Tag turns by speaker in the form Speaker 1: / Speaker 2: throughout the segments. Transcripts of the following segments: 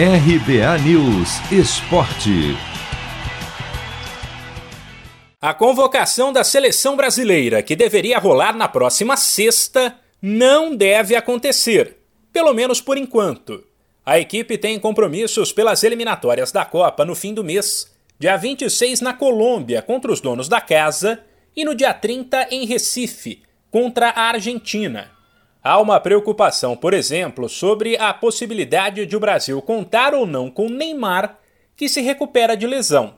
Speaker 1: RBA News Esporte.
Speaker 2: A convocação da seleção brasileira, que deveria rolar na próxima sexta, não deve acontecer, pelo menos por enquanto. A equipe tem compromissos pelas eliminatórias da Copa no fim do mês, dia 26 na Colômbia contra os donos da casa e no dia 30 em Recife contra a Argentina. Há uma preocupação, por exemplo, sobre a possibilidade de o Brasil contar ou não com Neymar, que se recupera de lesão.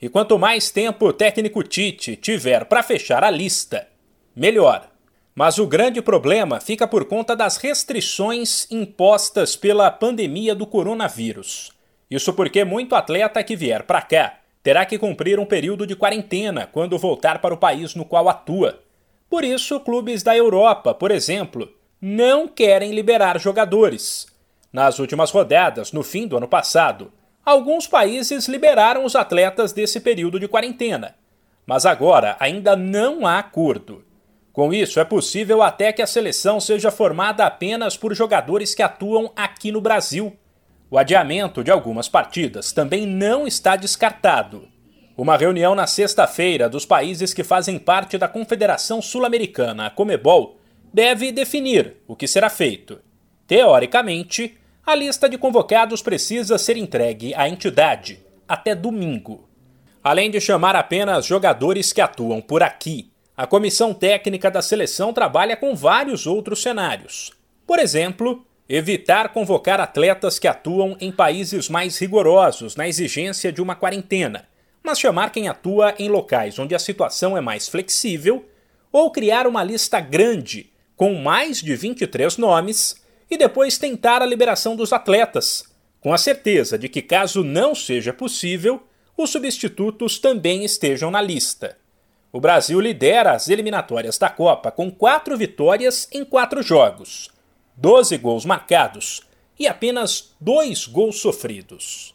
Speaker 2: E quanto mais tempo o técnico Tite tiver para fechar a lista, melhor. Mas o grande problema fica por conta das restrições impostas pela pandemia do coronavírus. Isso porque muito atleta que vier para cá terá que cumprir um período de quarentena quando voltar para o país no qual atua. Por isso, clubes da Europa, por exemplo, não querem liberar jogadores. Nas últimas rodadas, no fim do ano passado, alguns países liberaram os atletas desse período de quarentena. Mas agora ainda não há acordo. Com isso, é possível até que a seleção seja formada apenas por jogadores que atuam aqui no Brasil. O adiamento de algumas partidas também não está descartado. Uma reunião na sexta-feira dos países que fazem parte da Confederação Sul-Americana, a Comebol, deve definir o que será feito. Teoricamente, a lista de convocados precisa ser entregue à entidade até domingo. Além de chamar apenas jogadores que atuam por aqui a comissão técnica da seleção trabalha com vários outros cenários. Por exemplo, evitar convocar atletas que atuam em países mais rigorosos na exigência de uma quarentena, mas chamar quem atua em locais onde a situação é mais flexível, ou criar uma lista grande com mais de 23 nomes e depois tentar a liberação dos atletas, com a certeza de que, caso não seja possível, os substitutos também estejam na lista. O Brasil lidera as eliminatórias da Copa com quatro vitórias em quatro jogos, 12 gols marcados e apenas dois gols sofridos.